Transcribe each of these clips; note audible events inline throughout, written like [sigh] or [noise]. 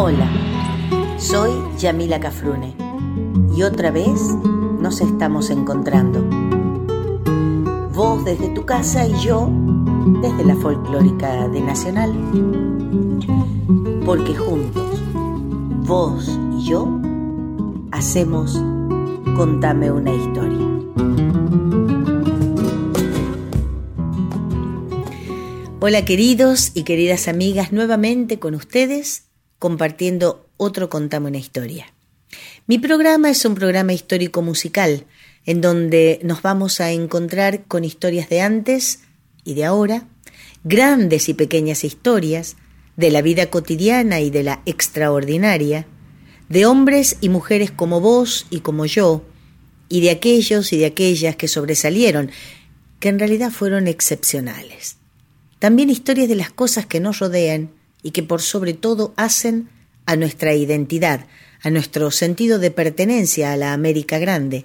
Hola, soy Yamila Cafrune y otra vez nos estamos encontrando. Vos desde tu casa y yo desde la folclórica de Nacional. Porque juntos, vos y yo, hacemos Contame una historia. Hola queridos y queridas amigas, nuevamente con ustedes compartiendo otro Contame una historia. Mi programa es un programa histórico musical en donde nos vamos a encontrar con historias de antes y de ahora, grandes y pequeñas historias de la vida cotidiana y de la extraordinaria, de hombres y mujeres como vos y como yo, y de aquellos y de aquellas que sobresalieron, que en realidad fueron excepcionales. También historias de las cosas que nos rodean y que por sobre todo hacen a nuestra identidad, a nuestro sentido de pertenencia a la América Grande,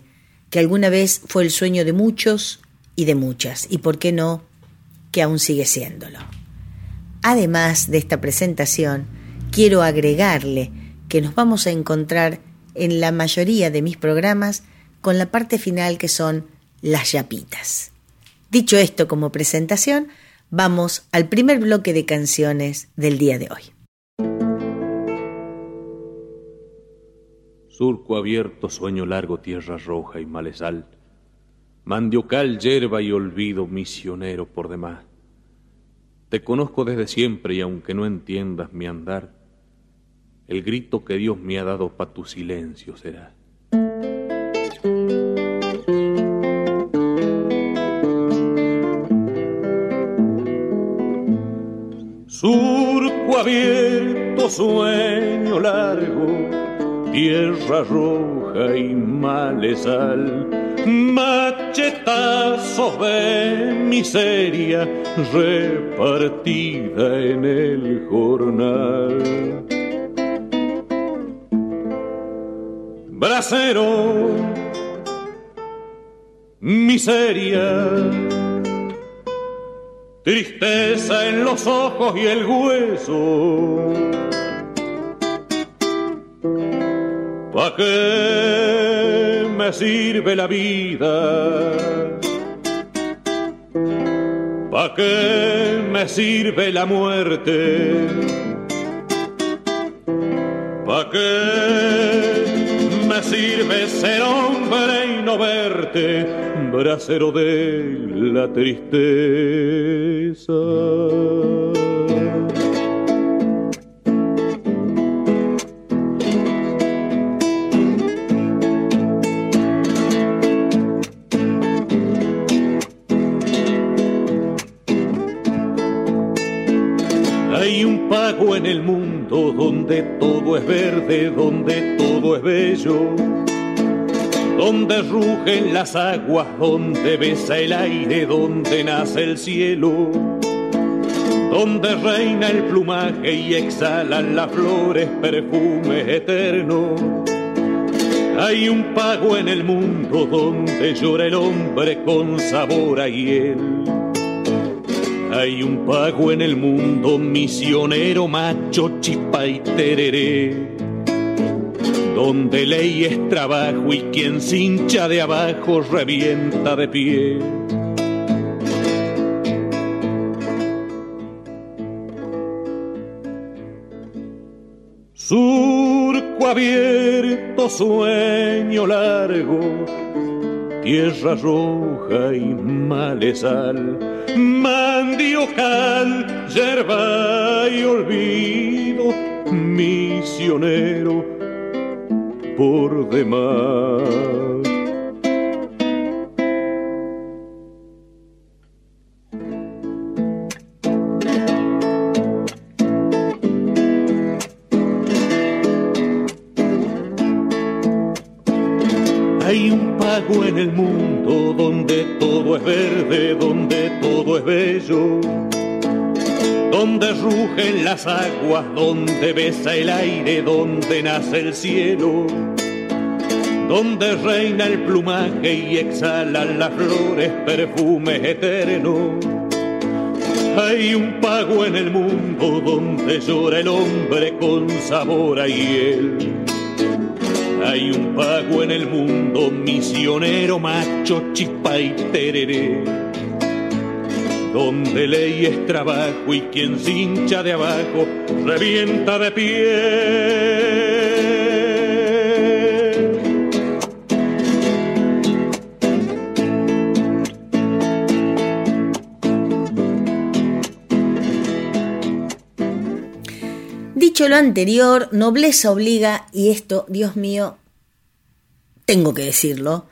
que alguna vez fue el sueño de muchos y de muchas, y por qué no, que aún sigue siéndolo. Además de esta presentación, quiero agregarle que nos vamos a encontrar en la mayoría de mis programas con la parte final que son las yapitas. Dicho esto como presentación, vamos al primer bloque de canciones del día de hoy. Surco abierto, sueño largo, tierra roja y malezal. Mandiocal, yerba y olvido, misionero por demás. Te conozco desde siempre y aunque no entiendas mi andar, el grito que Dios me ha dado pa' tu silencio será. Surco abierto, sueño largo, tierra roja y malezal, machetazos de miseria repartida en el jornal. Bracero, miseria tristeza en los ojos y el hueso. ¿Para qué me sirve la vida? ¿Para qué me sirve la muerte? ¿Para qué sirve ser hombre y no verte, bracero de la tristeza? Las aguas, donde besa el aire, donde nace el cielo, donde reina el plumaje y exhalan las flores perfumes eternos. Hay un pago en el mundo donde llora el hombre con sabor a hiel hay un pago en el mundo, misionero, macho, chipa y tereré. Donde ley es trabajo y quien se hincha de abajo revienta de pie. Surco abierto, sueño largo, tierra roja y malezal mandiocal, yerba y olvido, misionero por demás. Donde besa el aire, donde nace el cielo, donde reina el plumaje y exhalan las flores perfumes eternos. Hay un pago en el mundo donde llora el hombre con sabor a hiel. Hay un pago en el mundo misionero, macho, chipa y tereré. Donde ley es trabajo y quien se hincha de abajo revienta de pie. Dicho lo anterior, nobleza obliga, y esto, Dios mío, tengo que decirlo,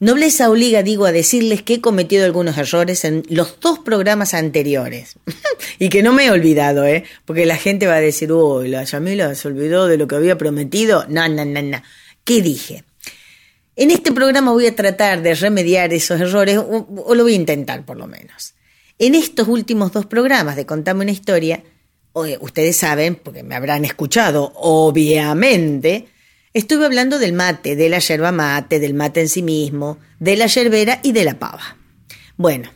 nobleza obliga, digo, a decirles que he cometido algunos errores en los dos programas anteriores. [laughs] y que no me he olvidado, ¿eh? Porque la gente va a decir, uy, la Yamila se olvidó de lo que había prometido. No, no, no, no. ¿Qué dije? En este programa voy a tratar de remediar esos errores, o, o lo voy a intentar por lo menos. En estos últimos dos programas de Contame una historia, ustedes saben, porque me habrán escuchado, obviamente, estuve hablando del mate, de la yerba mate, del mate en sí mismo, de la yerbera y de la pava. Bueno,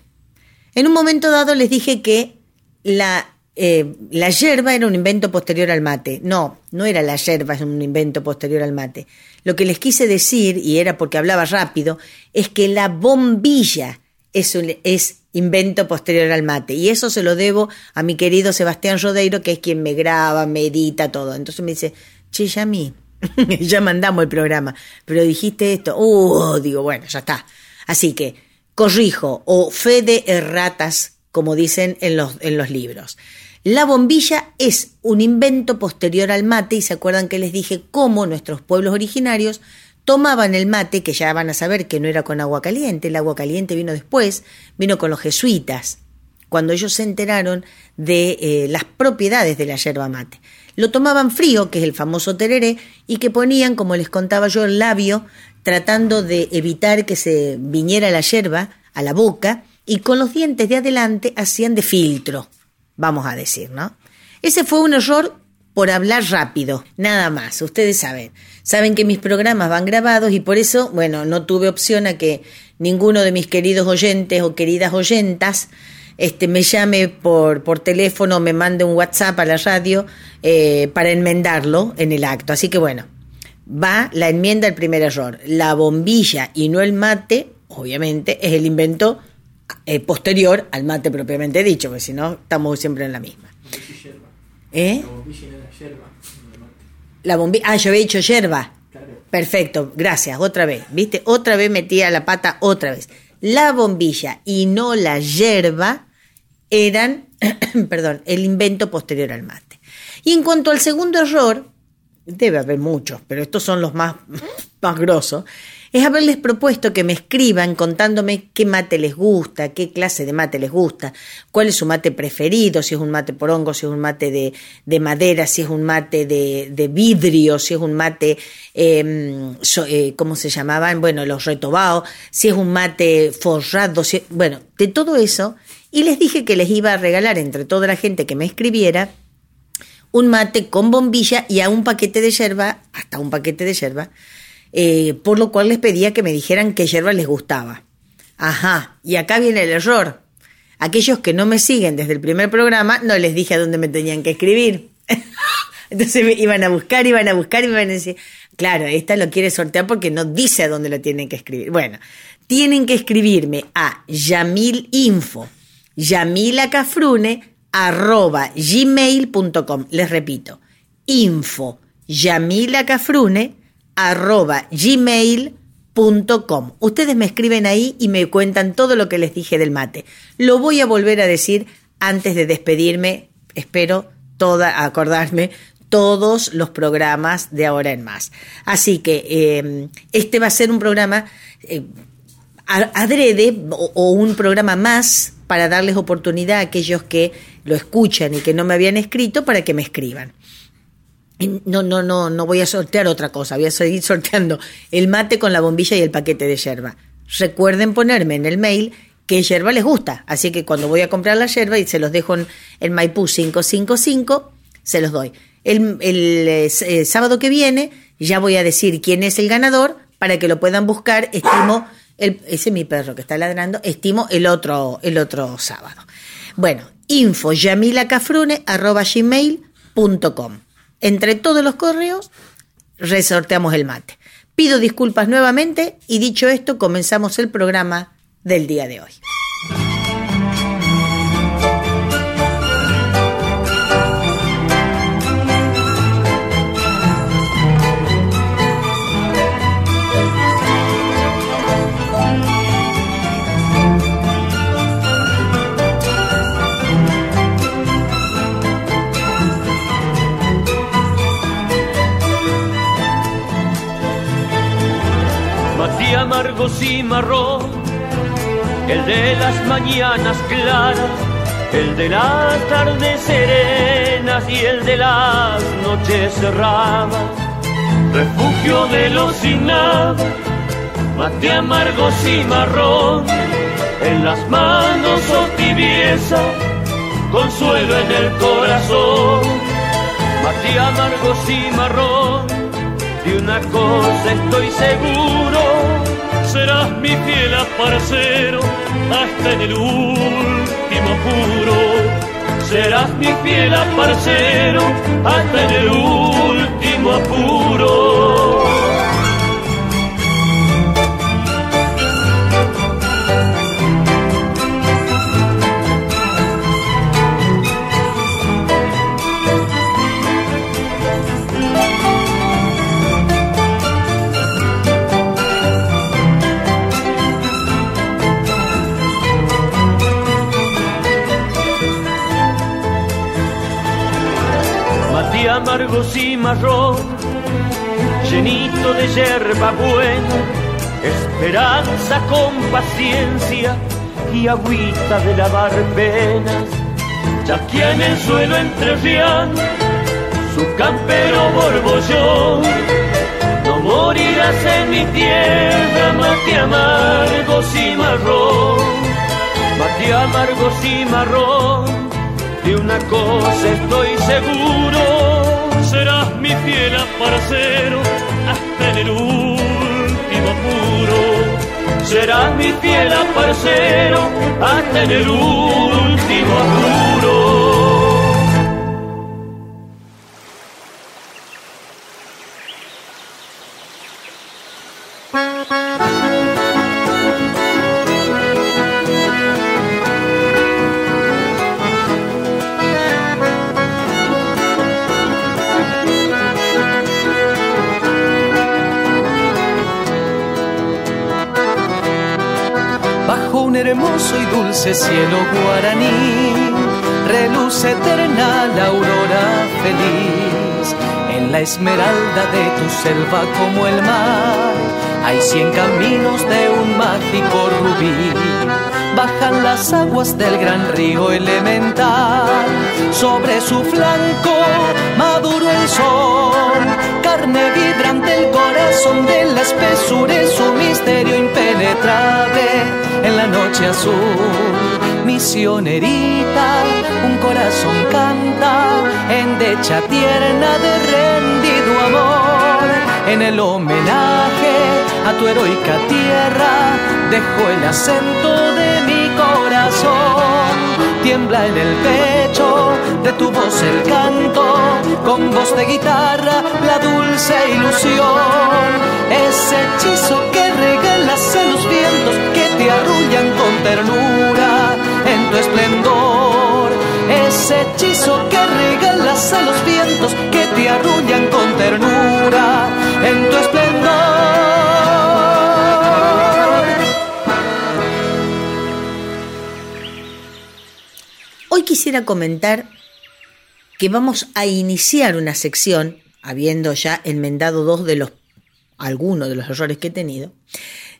en un momento dado les dije que la, eh, la yerba era un invento posterior al mate. No, no era la yerba un invento posterior al mate. Lo que les quise decir, y era porque hablaba rápido, es que la bombilla es, es invento posterior al mate. Y eso se lo debo a mi querido Sebastián Rodeiro, que es quien me graba, me edita todo. Entonces me dice, che, ya mí, [laughs] ya mandamos el programa, pero dijiste esto. Uh, digo, bueno, ya está. Así que corrijo, o fe de erratas, como dicen en los, en los libros. La bombilla es un invento posterior al mate y se acuerdan que les dije cómo nuestros pueblos originarios tomaban el mate, que ya van a saber que no era con agua caliente, el agua caliente vino después, vino con los jesuitas, cuando ellos se enteraron de eh, las propiedades de la yerba mate. Lo tomaban frío, que es el famoso tereré, y que ponían, como les contaba yo, el labio, tratando de evitar que se viniera la yerba a la boca, y con los dientes de adelante hacían de filtro, vamos a decir, ¿no? Ese fue un error por hablar rápido, nada más, ustedes saben. Saben que mis programas van grabados y por eso, bueno, no tuve opción a que ninguno de mis queridos oyentes o queridas oyentas este, me llame por, por teléfono, me mande un WhatsApp a la radio eh, para enmendarlo en el acto. Así que bueno, va la enmienda al primer error. La bombilla y no el mate, obviamente, es el invento eh, posterior al mate propiamente dicho, porque si no, estamos siempre en la misma. ¿Eh? La bombilla Ah, yo había dicho yerba. Perfecto, gracias, otra vez. ¿Viste? Otra vez metía la pata, otra vez. La bombilla y no la yerba eran, [clears throat] perdón, el invento posterior al mate. Y en cuanto al segundo error, debe haber muchos, pero estos son los más, [laughs] más grosos, es haberles propuesto que me escriban contándome qué mate les gusta, qué clase de mate les gusta, cuál es su mate preferido, si es un mate por hongo, si es un mate de, madera, si es un mate de, vidrio, si es un mate, em, eh, ¿cómo se llamaban? Bueno, los retobados, si es un mate forrado, bueno, de todo eso. Y les dije que les iba a regalar entre toda la gente que me escribiera un mate con bombilla y a un paquete de yerba, hasta un paquete de yerba, eh, por lo cual les pedía que me dijeran qué yerba les gustaba. Ajá, y acá viene el error. Aquellos que no me siguen desde el primer programa, no les dije a dónde me tenían que escribir. [laughs] Entonces iban a buscar, iban a buscar, y iban a decir, claro, esta lo quiere sortear porque no dice a dónde lo tienen que escribir. Bueno, tienen que escribirme a yamilinfo, yamilacafrune, arroba gmail.com. Les repito, info, yamilacafrune, arroba gmail.com. Ustedes me escriben ahí y me cuentan todo lo que les dije del mate. Lo voy a volver a decir antes de despedirme, espero toda, acordarme todos los programas de ahora en más. Así que eh, este va a ser un programa eh, adrede o, un programa más para darles oportunidad a aquellos que lo escuchan y que no me habían escrito para que me escriban. No, no, no, no voy a sortear otra cosa, voy a seguir sorteando el mate con la bombilla y el paquete de yerba. Recuerden ponerme en el mail qué yerba les gusta, así que cuando voy a comprar la yerba y se los dejo en, el Maipú 555, se los doy. El, el eh, sábado que viene ya voy a decir quién es el ganador para que lo puedan buscar, estimo ese es mi perro que está ladrando, estimo el otro, el otro sábado. Bueno, info gmail.com. Entre todos los correos resorteamos el mate. Pido disculpas nuevamente y dicho esto, comenzamos el programa del día de hoy. Cimarrón, el de las mañanas claras, el de las tardes serenas y el de las noches cerradas, refugio de los sin nada, mate amargo cimarrón, en las manos o tibieza, consuelo en el corazón, mate amargo cimarrón, de una cosa estoy seguro serás mi fiel aparcero hasta en el último apuro. Serás mi fiel aparcero hasta en el último apuro. Y marrón, llenito de yerba buena, esperanza con paciencia y agüita de lavar penas. Ya que en el suelo entrerriano, su campero borbollón, no morirás en mi tierra, mate amargos y marrón, mate amargos y marrón de una cosa estoy seguro, serás mi fiel aparcero hasta en el último apuro. Serás mi fiel aparcero hasta en el último apuro. Dulce cielo guaraní, reluce eterna la aurora feliz. En la esmeralda de tu selva como el mar, hay cien caminos de un mágico rubí. Bajan las aguas del gran río elemental, sobre su flanco maduro el sol, carne vibrante el corazón de la espesura, es su misterio impenetrable en la noche azul. Misionerita, un corazón canta en decha tierna de rendido amor. En el homenaje a tu heroica tierra, dejo el acento de mi corazón. Tiembla en el pecho de tu voz el canto, con voz de guitarra la dulce ilusión. Ese hechizo que regalas a los vientos que te arrullan con ternura en tu esplendor. Ese hechizo que regalas a los vientos que te arrullan con ternura en tu esplendor. Hoy quisiera comentar que vamos a iniciar una sección, habiendo ya enmendado dos de los algunos de los errores que he tenido,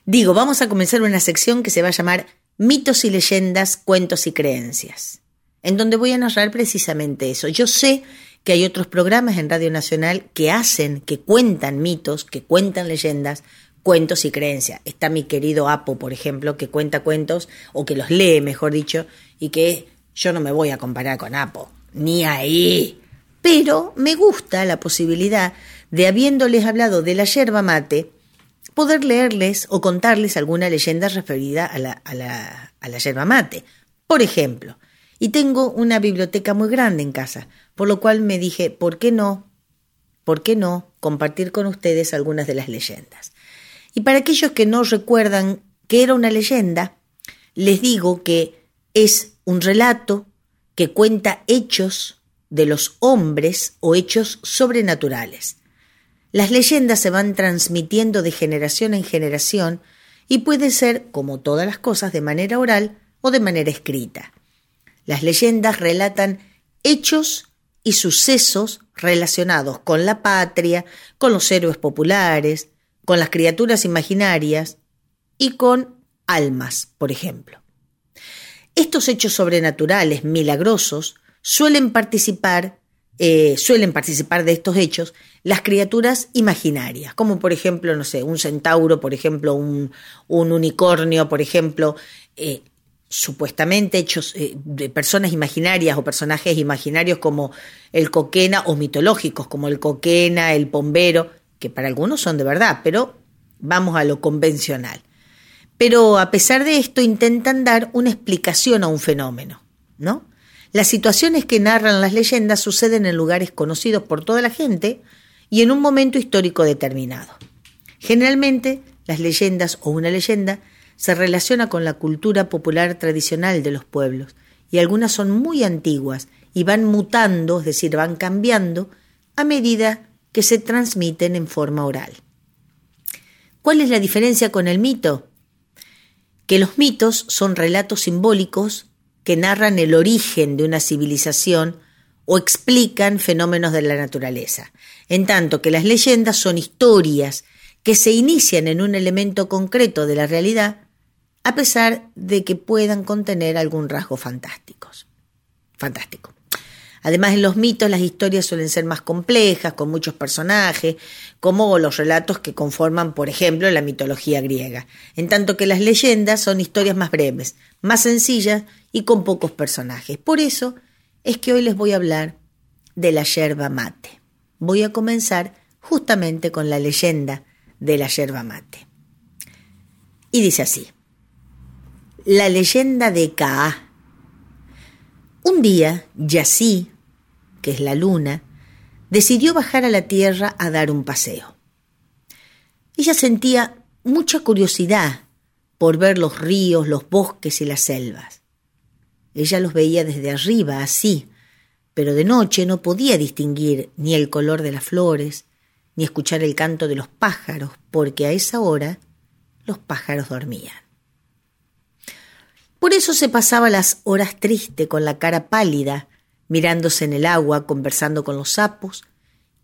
Digo, vamos a comenzar una sección que se va a llamar Mitos y leyendas, cuentos y creencias, en donde voy a narrar precisamente eso. Yo sé que hay otros programas en Radio Nacional que hacen, que cuentan mitos, que cuentan leyendas, cuentos y creencias. Está mi querido Apo, por ejemplo, que cuenta cuentos, o que los lee, mejor dicho, y que yo no me voy a comparar con Apo, ni ahí. Pero me gusta la posibilidad de, habiéndoles hablado de la yerba mate, poder leerles o contarles alguna leyenda referida a la, a la, a la yerba mate. Por ejemplo, y tengo una biblioteca muy grande en casa, por lo cual me dije, ¿por qué no? ¿Por qué no compartir con ustedes algunas de las leyendas? Y para aquellos que no recuerdan qué era una leyenda, les digo que es un relato que cuenta hechos de los hombres o hechos sobrenaturales. Las leyendas se van transmitiendo de generación en generación y puede ser, como todas las cosas, de manera oral o de manera escrita. Las leyendas relatan hechos y sucesos relacionados con la patria, con los héroes populares, con las criaturas imaginarias y con almas, por ejemplo. Estos hechos sobrenaturales, milagrosos, suelen participar, eh, suelen participar de estos hechos las criaturas imaginarias, como por ejemplo, no sé, un centauro, por ejemplo, un, unicornio, por ejemplo, eh, supuestamente hechos eh, de personas imaginarias o personajes imaginarios como el coquena o mitológicos como el coquena, el pombero, que para algunos son de verdad, pero vamos a lo convencional. Pero a pesar de esto intentan dar una explicación a un fenómeno, ¿no? Las situaciones que narran las leyendas suceden en lugares conocidos por toda la gente y en un momento histórico determinado. Generalmente, las leyendas o una leyenda se relaciona con la cultura popular tradicional de los pueblos y algunas son muy antiguas y van mutando, es decir, van cambiando a medida que se transmiten en forma oral. ¿Cuál es la diferencia con el mito? Que los mitos son relatos simbólicos que narran el origen de una civilización o explican fenómenos de la naturaleza, en tanto que las leyendas son historias que se inician en un elemento concreto de la realidad, a pesar de que puedan contener algún rasgo fantásticos. Fantástico. Además, en los mitos las historias suelen ser más complejas, con muchos personajes, como los relatos que conforman, por ejemplo, la mitología griega, en tanto que las leyendas son historias más breves, más sencillas y con pocos personajes. Por eso es que hoy les voy a hablar de la yerba mate. Voy a comenzar justamente con la leyenda de la yerba mate. Y dice así, la leyenda de Kaa. Un día, Yací, que es la luna, decidió bajar a la tierra a dar un paseo. Ella sentía mucha curiosidad por ver los ríos, los bosques y las selvas. Ella los veía desde arriba, así, pero de noche no podía distinguir ni el color de las flores, ni escuchar el canto de los pájaros, porque a esa hora los pájaros dormían. Por eso se pasaba las horas triste, con la cara pálida, mirándose en el agua, conversando con los sapos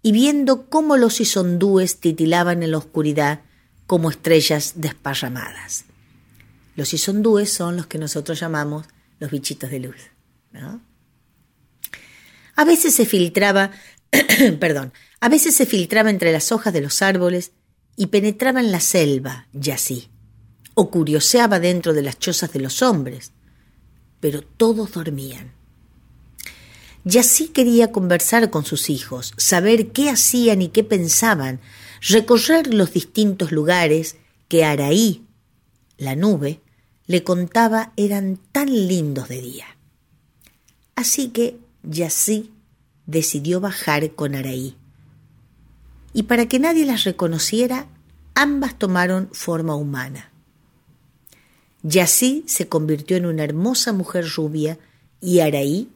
y viendo cómo los isondúes titilaban en la oscuridad como estrellas desparramadas. Los isondúes son los que nosotros llamamos los bichitos de luz. A veces se filtraba, [clears throat] perdón, a veces se filtraba entre las hojas de los árboles y penetraba en la selva, y así, o curioseaba dentro de las chozas de los hombres, pero todos dormían. Y así quería conversar con sus hijos, saber qué hacían y qué pensaban, recorrer los distintos lugares que Araí, la nube, le contaba eran tan lindos de día. Así que Yassi decidió bajar con Araí. Y para que nadie las reconociera, ambas tomaron forma humana. Yassi se convirtió en una hermosa mujer rubia y Araí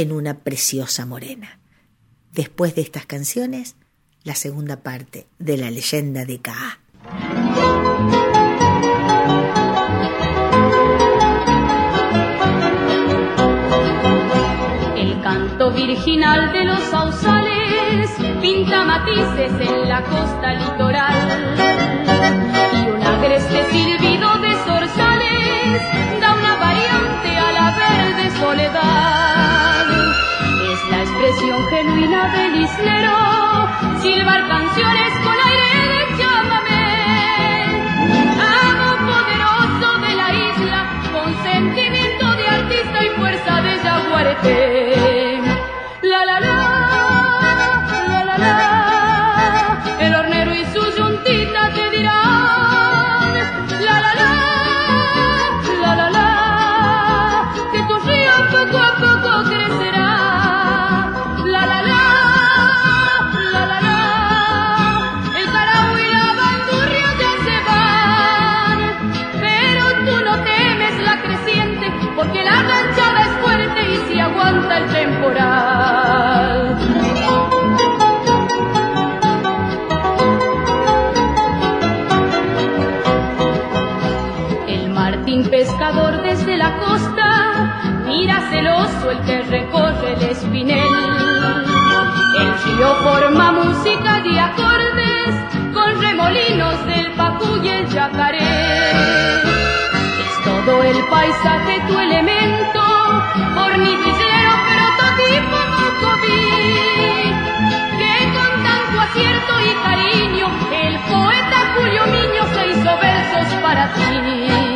en una preciosa morena. Después de estas canciones, la segunda parte de la leyenda de Kaa. El canto virginal de los sausales pinta matices en la costa litoral y un agreste silbido de zorzales genuina del silbar canciones paisaje tu elemento, fornitillero prototipo mocoví, que con tanto acierto y cariño el poeta Julio Miño se hizo versos para ti.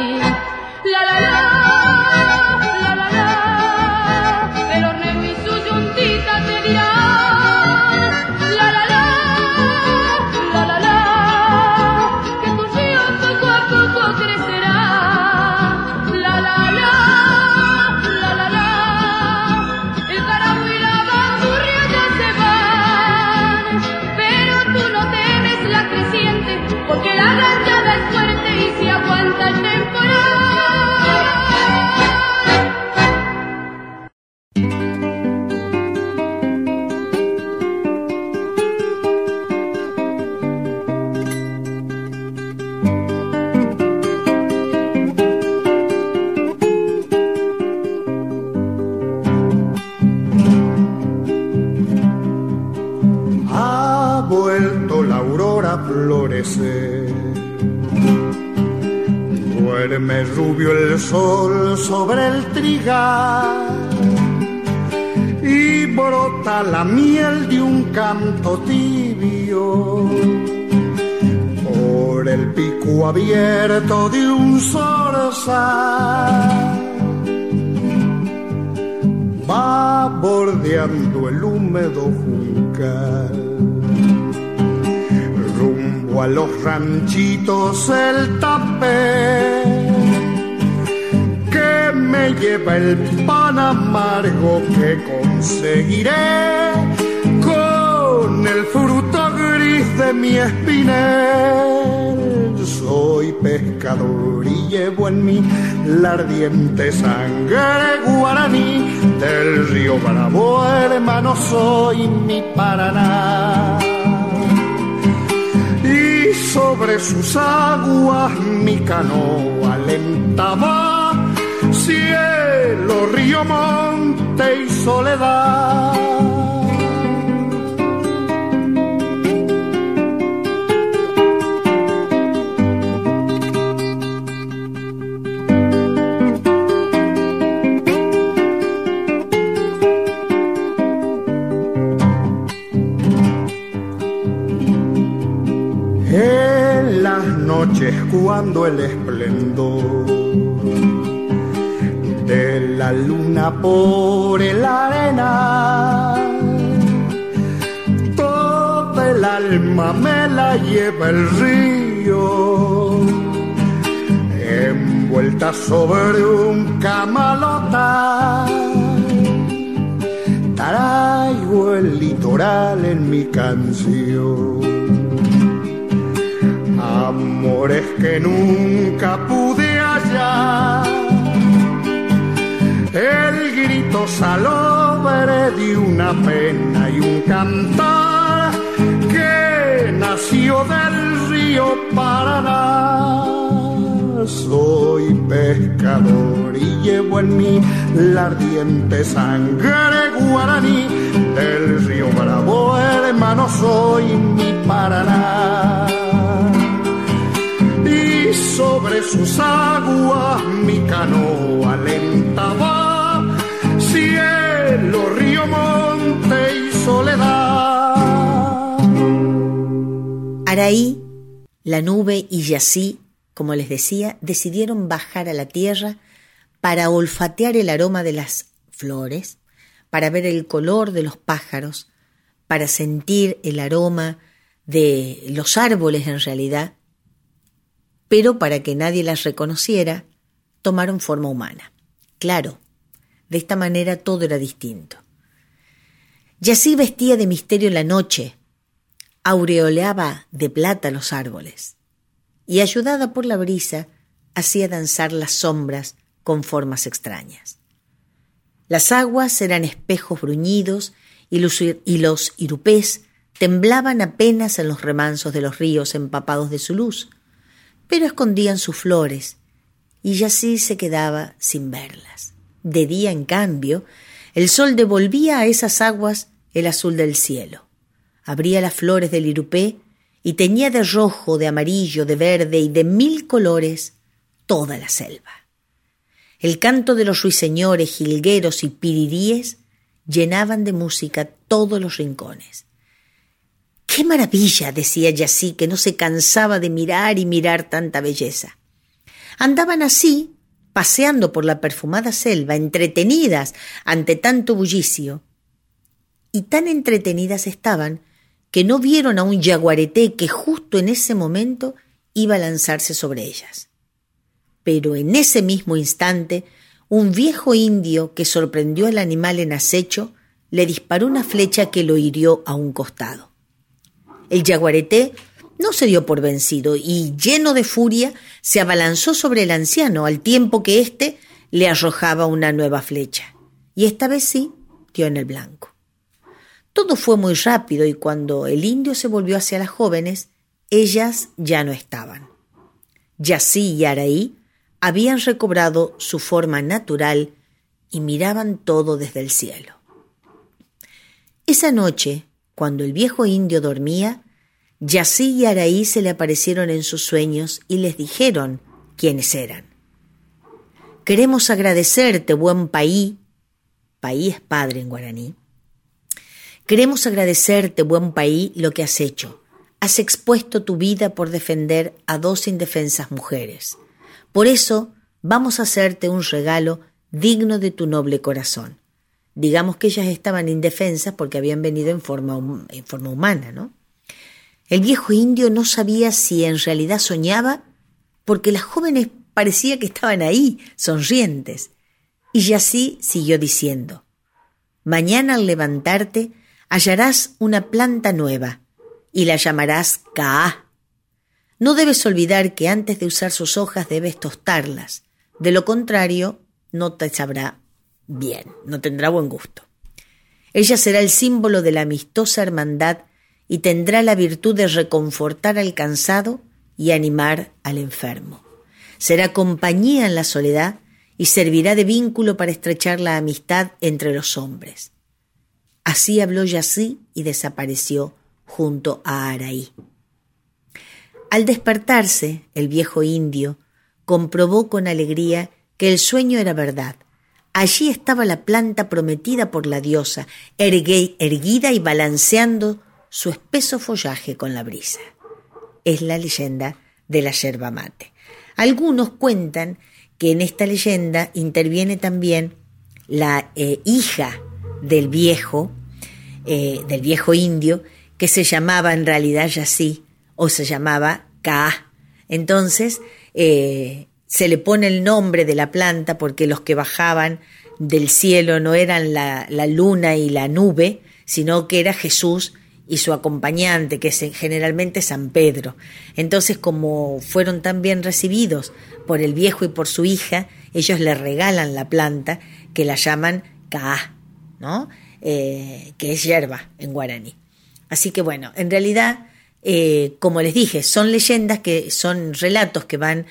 Por el pico abierto de un zorzal. Va bordeando el húmedo juncal rumbo a los ranchitos el tapé que me lleva el pan amargo que conseguiré con el fruto de mi espinel. Soy pescador y llevo en mí la ardiente sangre guaraní del río Bravo, hermano, soy mi Paraná y sobre sus aguas mi canoa alentaba cielo, río, monte y soledad. Cuando el esplendor de la luna por el arena, toda el alma me la lleva el río, envuelta sobre un camalota. Traigo el litoral en mi canción amores que nunca pude hallar. El grito salobre de una pena y un cantar que nació del río Paraná. Soy pescador y llevo en mí la ardiente sangre guaraní del río Bravo, hermano, soy mi Paraná sobre sus aguas mi canoa alentaba cielo, río, monte y soledad. Araí, la nube y Yací, como les decía, decidieron bajar a la tierra para olfatear el aroma de las flores, para ver el color de los pájaros, para sentir el aroma de los árboles en realidad, pero para que nadie las reconociera, tomaron forma humana. Claro, de esta manera todo era distinto. Yací vestía de misterio la noche, aureoleaba de plata los árboles, y ayudada por la brisa, hacía danzar las sombras con formas extrañas. Las aguas eran espejos bruñidos y los, y los irupés temblaban apenas en los remansos de los ríos empapados de su luz, pero escondían sus flores, y así se quedaba sin verlas. De día, en cambio, el sol devolvía a esas aguas el azul del cielo. Abría las flores del irupé y teñía de rojo, de amarillo, de verde y de mil colores toda la selva. El canto de los ruiseñores, jilgueros y piriríes llenaban de música todos los rincones. ¡Qué maravilla! decía Yací, que no se cansaba de mirar y mirar tanta belleza. Andaban así, paseando por la perfumada selva, entretenidas ante tanto bullicio. Y tan entretenidas estaban que no vieron a un yaguareté que justo en ese momento iba a lanzarse sobre ellas. Pero en ese mismo instante, un viejo indio que sorprendió al animal en acecho le disparó una flecha que lo hirió a un costado. El yaguareté no se dio por vencido y, lleno de furia, se abalanzó sobre el anciano al tiempo que éste le arrojaba una nueva flecha. Y esta vez sí dio en el blanco. Todo fue muy rápido y cuando el indio se volvió hacia las jóvenes, ellas ya no estaban. Yací y Araí habían recobrado su forma natural y miraban todo desde el cielo. Esa noche, cuando el viejo indio dormía, Yací y Araí se le aparecieron en sus sueños y les dijeron quiénes eran. Queremos agradecerte, buen paí, paí es padre en guaraní, Queremos agradecerte, buen país, lo que has hecho. Has expuesto tu vida por defender a dos indefensas mujeres. Por eso vamos a hacerte un regalo digno de tu noble corazón. Digamos que ellas estaban indefensas porque habían venido en forma, en forma humana, ¿no? El viejo indio no sabía si en realidad soñaba porque las jóvenes parecía que estaban ahí, sonrientes. Y así siguió diciendo, Mañana al levantarte hallarás una planta nueva y la llamarás Kaa. No debes olvidar que antes de usar sus hojas debes tostarlas, de lo contrario no te sabrá bien, no tendrá buen gusto. Ella será el símbolo de la amistosa hermandad y tendrá la virtud de reconfortar al cansado y animar al enfermo. Será compañía en la soledad y servirá de vínculo para estrechar la amistad entre los hombres. Así habló Yací y desapareció junto a Araí. Al despertarse, el viejo indio comprobó con alegría que el sueño era verdad. Allí estaba la planta prometida por la diosa, erguida y balanceando su espeso follaje con la brisa. Es la leyenda de la yerba mate. Algunos cuentan que en esta leyenda interviene también la eh, hija del viejo, eh, del viejo indio, que se llamaba en realidad Yasí, o se llamaba Ka. Entonces, eh, se le pone el nombre de la planta porque los que bajaban del cielo no eran la, la luna y la nube, sino que era Jesús y su acompañante, que es generalmente San Pedro. Entonces, como fueron tan bien recibidos por el viejo y por su hija, ellos le regalan la planta que la llaman Ka. ¿no? Eh, que es hierba en guaraní. Así que bueno, en realidad, eh, como les dije, son leyendas que son relatos que van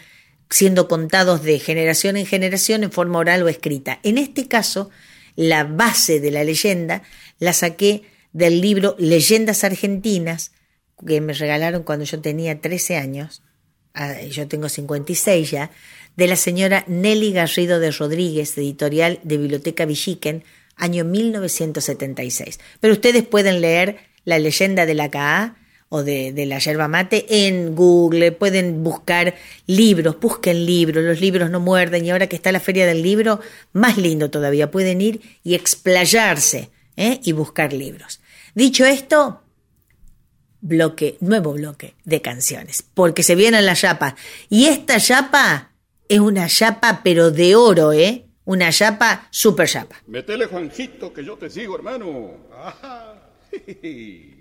siendo contados de generación en generación en forma oral o escrita. En este caso, la base de la leyenda la saqué del libro Leyendas Argentinas, que me regalaron cuando yo tenía 13 años, ah, yo tengo 56 ya, de la señora Nelly Garrido de Rodríguez, editorial de Biblioteca Villiquen, año 1976. Pero ustedes pueden leer la leyenda de la CAA o de, la yerba mate en Google, pueden buscar libros, busquen libros, los libros no muerden y ahora que está la feria del libro, más lindo todavía, pueden ir y explayarse ¿eh? y buscar libros. Dicho esto, bloque, nuevo bloque de canciones, porque se vienen las chapas. Y esta chapa es una chapa pero de oro, ¿eh? Una chapa, super chapa. Metele, Juanjito, que yo te sigo, hermano. [laughs]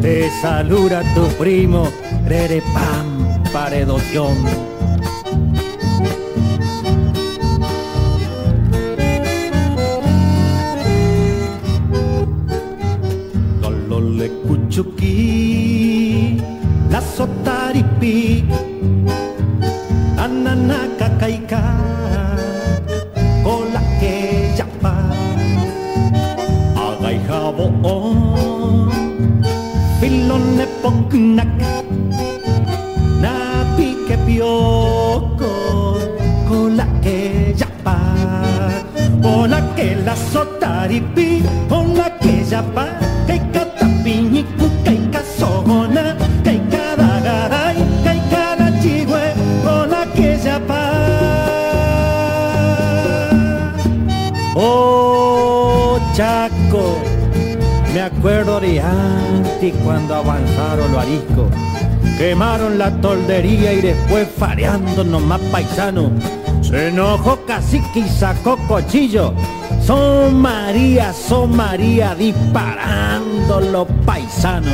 Te saluda tu primo, Rere Pam, paredoción. Antes cuando avanzaron los ariscos. Quemaron la toldería y después fareando nomás paisano. Se enojó cacique y sacó cochillo. Son María, son María disparando los paisanos.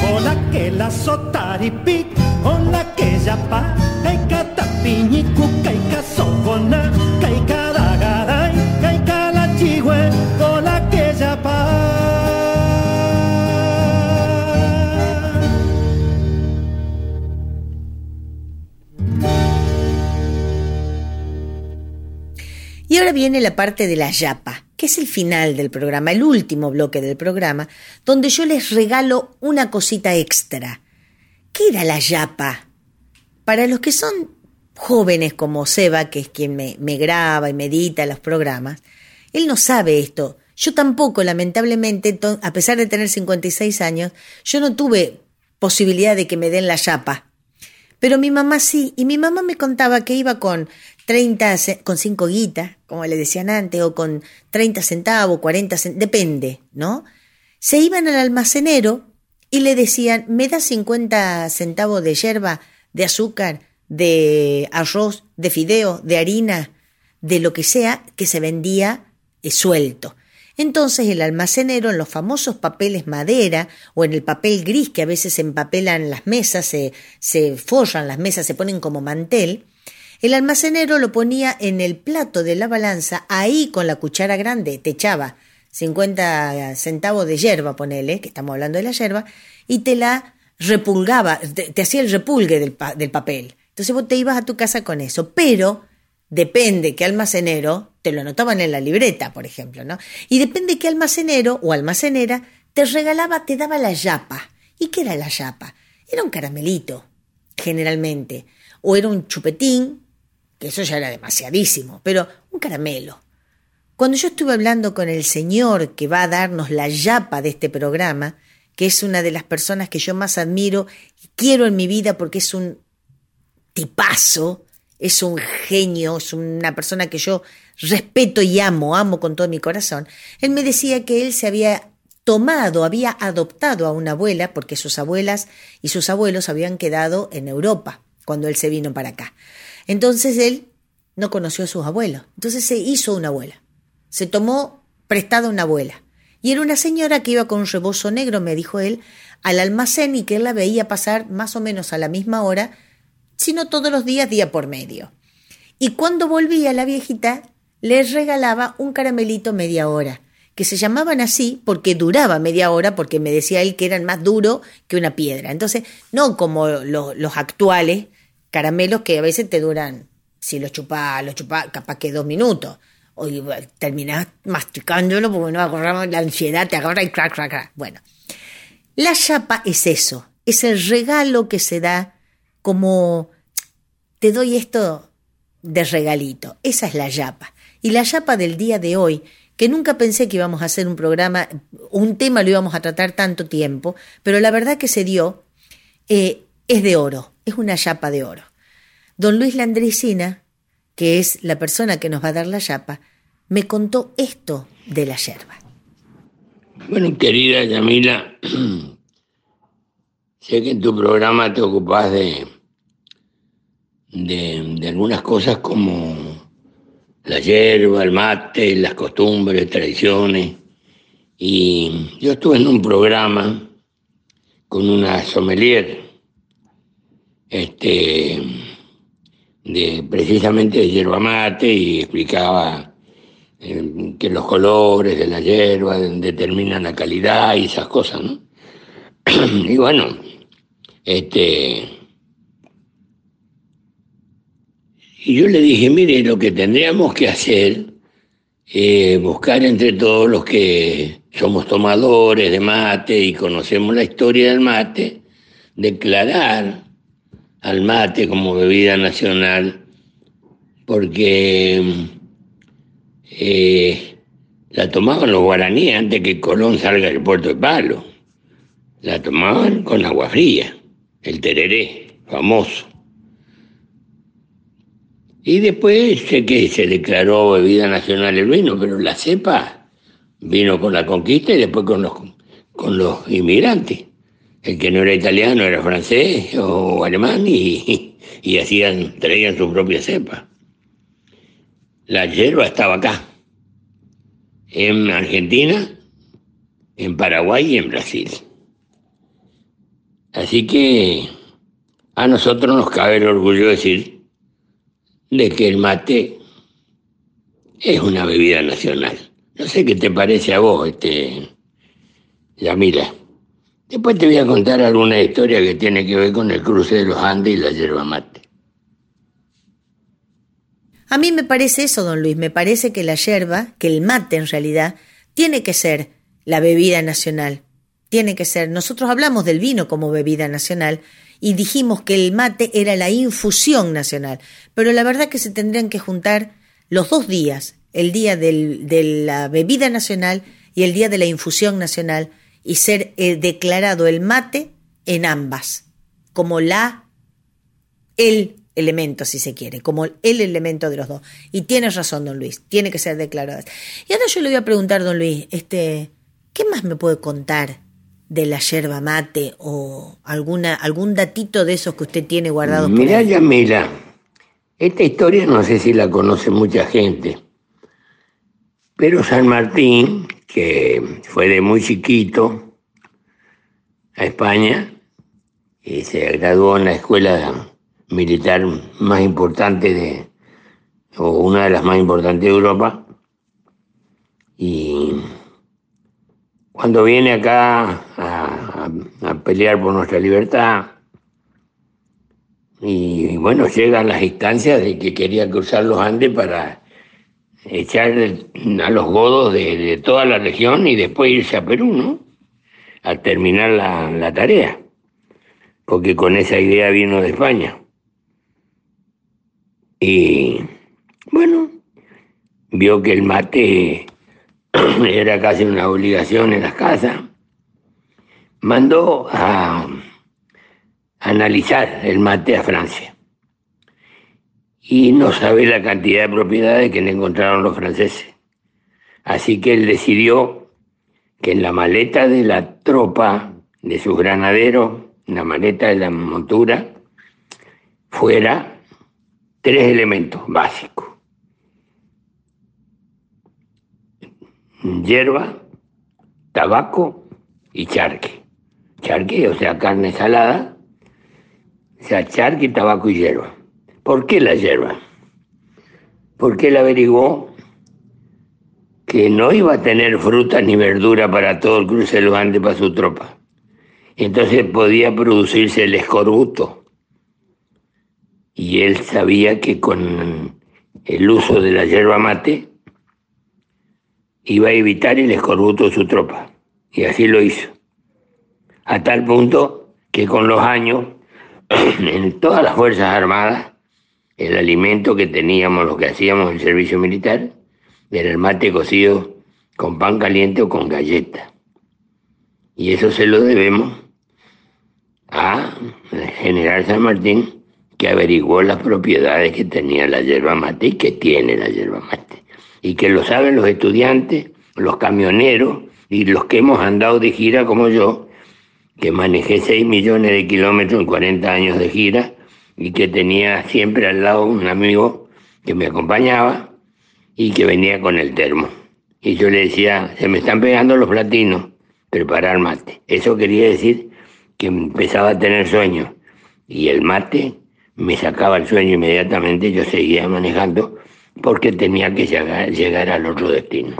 Con la que la sotaripi, con la que ya que catapiñi, cuca y casogona, ahora viene la parte de la yapa, que es el final del programa, el último bloque del programa, donde yo les regalo una cosita extra. ¿Qué era la yapa? Para los que son jóvenes como Seba, que es quien me, graba y me edita los programas, él no sabe esto. Yo tampoco, lamentablemente, a pesar de tener 56 años, yo no tuve posibilidad de que me den la yapa. Pero mi mamá sí, y mi mamá me contaba que iba con 30, con 5 guitas, como le decían antes, o con 30 centavos, 40 centavos, depende, ¿no? Se iban al almacenero y le decían, me da 50 centavos de yerba, de azúcar, de arroz, de fideo, de harina, de lo que sea que se vendía eh, suelto. Entonces el almacenero en los famosos papeles madera o en el papel gris que a veces empapelan las mesas, se, se las mesas, se ponen como mantel, El almacenero lo ponía en el plato de la balanza, ahí con la cuchara grande, te echaba 50 centavos de hierba, ponele, que estamos hablando de la hierba, y te la repulgaba, te, hacía el repulgue del, del papel. Entonces vos te ibas a tu casa con eso, pero depende qué almacenero, te lo anotaban en la libreta, por ejemplo, ¿no? Y depende qué almacenero o almacenera te regalaba, te daba la yapa. ¿Y qué era la yapa? Era un caramelito, generalmente, o era un chupetín, que eso ya era demasiadísimo, pero un caramelo. Cuando yo estuve hablando con el señor que va a darnos la yapa de este programa, que es una de las personas que yo más admiro y quiero en mi vida porque es un tipazo, es un genio, es una persona que yo respeto y amo, amo con todo mi corazón, él me decía que él se había tomado, había adoptado a una abuela, porque sus abuelas y sus abuelos habían quedado en Europa cuando él se vino para acá. Entonces él no conoció a sus abuelos, entonces se hizo una abuela, se tomó prestada una abuela. Y era una señora que iba con un rebozo negro, me dijo él, al almacén y que él la veía pasar más o menos a la misma hora, sino todos los días, día por medio. Y cuando volvía la viejita, le regalaba un caramelito media hora que se llamaban así porque duraba media hora, porque me decía él que eran más duros que una piedra. Entonces, no como los actuales caramelos que a veces te duran, si los chupás, los chupás, capaz que dos minutos. O terminás masticándolo porque no agarramos la ansiedad, te agarra y crack, crack, crack. Bueno, la chapa es eso, es el regalo que se da como te doy esto de regalito. Esa es la yapa. Y la yapa del día de hoy que nunca pensé que íbamos a hacer un programa, un tema lo íbamos a tratar tanto tiempo, pero la verdad que se dio, eh, es de oro, es una chapa de oro. Don Luis Landricina, que es la persona que nos va a dar la chapa, me contó esto de la yerba. Bueno, querida Yamila, [clears throat] sé que en tu programa te ocupas de, de, de algunas cosas como la hierba, el mate, las costumbres, tradiciones. Y yo estuve en un programa con una sommelier, este, de, precisamente de hierba mate y explicaba eh, que los colores de la hierba determinan la calidad y esas cosas, ¿no? [clears throat] y bueno, este, Y yo le dije, mire, lo que tendríamos que hacer es buscar entre todos los que somos tomadores de mate y conocemos la historia del mate, declarar al mate como bebida nacional, porque eh, la tomaban los guaraníes antes que Colón salga del puerto de Palo. La tomaban con agua fría, el tereré, famoso. Y después sé que se declaró bebida nacional el vino, pero la cepa vino con la conquista y después con los, con los inmigrantes. El que no era italiano era francés o alemán y, y hacían, traían su propia cepa. La hierba estaba acá, en Argentina, en Paraguay y en Brasil. Así que a nosotros nos cabe el orgullo de decir de que el mate es una bebida nacional. No sé qué te parece a vos, este, Yamila. Después te voy a contar alguna historia que tiene que ver con el cruce de los Andes y la yerba mate. A mí me parece eso, don Luis, me parece que la yerba, que el mate en realidad, tiene que ser la bebida nacional. Tiene que ser. Nosotros hablamos del vino como bebida nacional y dijimos que el mate era la infusión nacional, pero la verdad que se tendrían que juntar los dos días, el día de la bebida nacional y el día de la infusión nacional, y ser eh, declarado el mate en ambas, como la, el elemento, si se quiere, como el elemento de los dos. Y tienes razón, don Luis, tiene que ser declarado. Y ahora yo le voy a preguntar, don Luis, este, ¿qué más me puede contar de la yerba mate o alguna algún datito de esos que usted tiene guardado Mirá, Yamila, esta historia no sé si la conoce mucha gente, pero San Martín, que fue de muy chiquito a España y se graduó en la escuela militar más importante de, o una de las más importantes de Europa. Y cuando viene acá a, a pelear por nuestra libertad, y bueno, llegan las instancias de que quería cruzar los Andes para echar a los godos de, toda la región y después irse a Perú, ¿no? Al terminar la, la tarea, porque con esa idea vino de España. Y bueno, vio que el mate [clears throat] era casi una obligación en las casas, mandó a analizar el mate a Francia. Y no sabe la cantidad de propiedades que le encontraron los franceses. Así que él decidió que en la maleta de la tropa, de sus granaderos, en la maleta de la montura, fuera tres elementos básicos. Hierba, tabaco y charque. Charque, o sea, carne salada, o sea, charque, tabaco y hierba. ¿Por qué la hierba? Porque él averiguó que no iba a tener fruta ni verdura para todo el cruce Andes para su tropa. Entonces podía producirse el escorbuto. Y él sabía que con el uso de la hierba mate iba a evitar el escorbuto de su tropa. Y así lo hizo. A tal punto que con los años [clears throat] en todas las Fuerzas Armadas, el alimento que teníamos, lo que hacíamos en el servicio militar, era el mate cocido con pan caliente o con galleta. Y eso se lo debemos a general San Martín, que averiguó las propiedades que tenía la yerba mate y que tiene la yerba mate. Y que lo saben los estudiantes, los camioneros y los que hemos andado de gira como yo, que manejé 6 millones de kilómetros en 40 años de gira y que tenía siempre al lado un amigo que me acompañaba y que venía con el termo. Y yo le decía, se me están pegando los platinos, preparar mate. Eso quería decir que empezaba a tener sueño y el mate me sacaba el sueño inmediatamente, yo seguía manejando porque tenía que llegar, llegar al otro destino.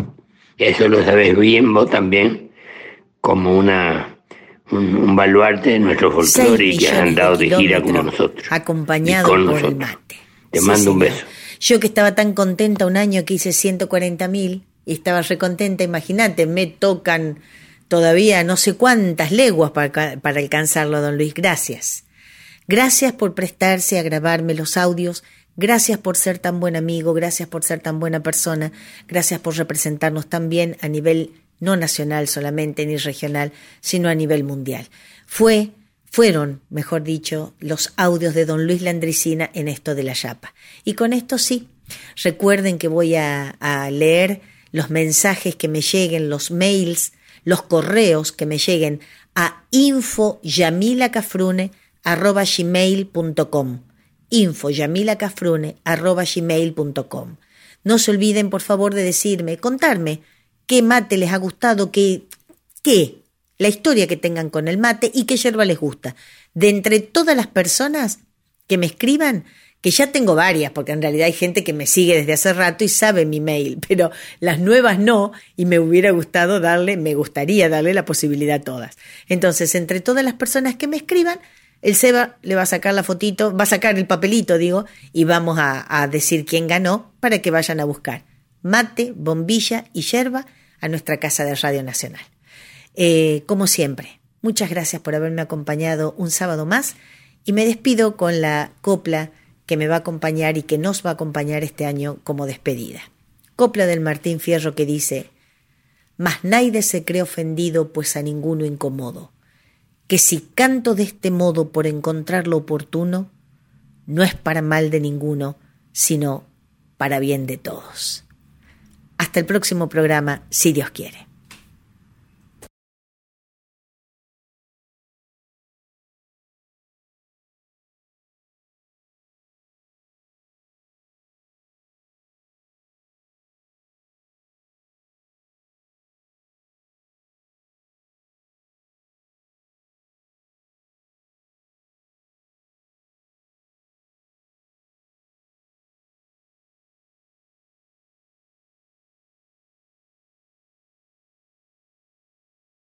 Eso lo sabes bien vos también como una un, baluarte de nuestro folclore y que han andado de, gira como nosotros. Acompañado por el mate. Te mando un beso. Yo que estaba tan contenta un año que hice 140 mil y estaba recontenta, imagínate, me tocan todavía no sé cuántas leguas para, para alcanzarlo, don Luis. Gracias. Gracias por prestarse a grabarme los audios. Gracias por ser tan buen amigo, gracias por ser tan buena persona, gracias por representarnos tan bien a nivel no nacional solamente ni regional, sino a nivel mundial. Fue, fueron, mejor dicho, los audios de don Luis Landricina en esto de la chapa. Y con esto sí, recuerden que voy a, leer los mensajes que me lleguen, los mails, los correos que me lleguen a infoyamilacafrune.com infoyamilacafrune.com No se olviden, por favor, de decirme, contarme qué mate les ha gustado, qué, qué, la historia que tengan con el mate y qué yerba les gusta. De entre todas las personas que me escriban, que ya tengo varias, porque en realidad hay gente que me sigue desde hace rato y sabe mi mail, [laughs] pero las nuevas no, y me hubiera gustado darle, me gustaría darle la posibilidad a todas. Entonces, entre todas las personas que me escriban, el Seba le va a sacar la fotito, va a sacar el papelito, digo, y vamos a, a decir quién ganó para que vayan a buscar mate, bombilla y yerba a nuestra casa de Radio Nacional. Eh, como siempre, muchas gracias por haberme acompañado un sábado más y me despido con la copla que me va a acompañar y que nos va a acompañar este año como despedida. Copla del Martín Fierro que dice, Mas nadie se cree ofendido, pues a ninguno incomodo, que si canto de este modo por encontrar lo oportuno, no es para mal de ninguno, sino para bien de todos. Hasta el próximo programa, si Dios quiere.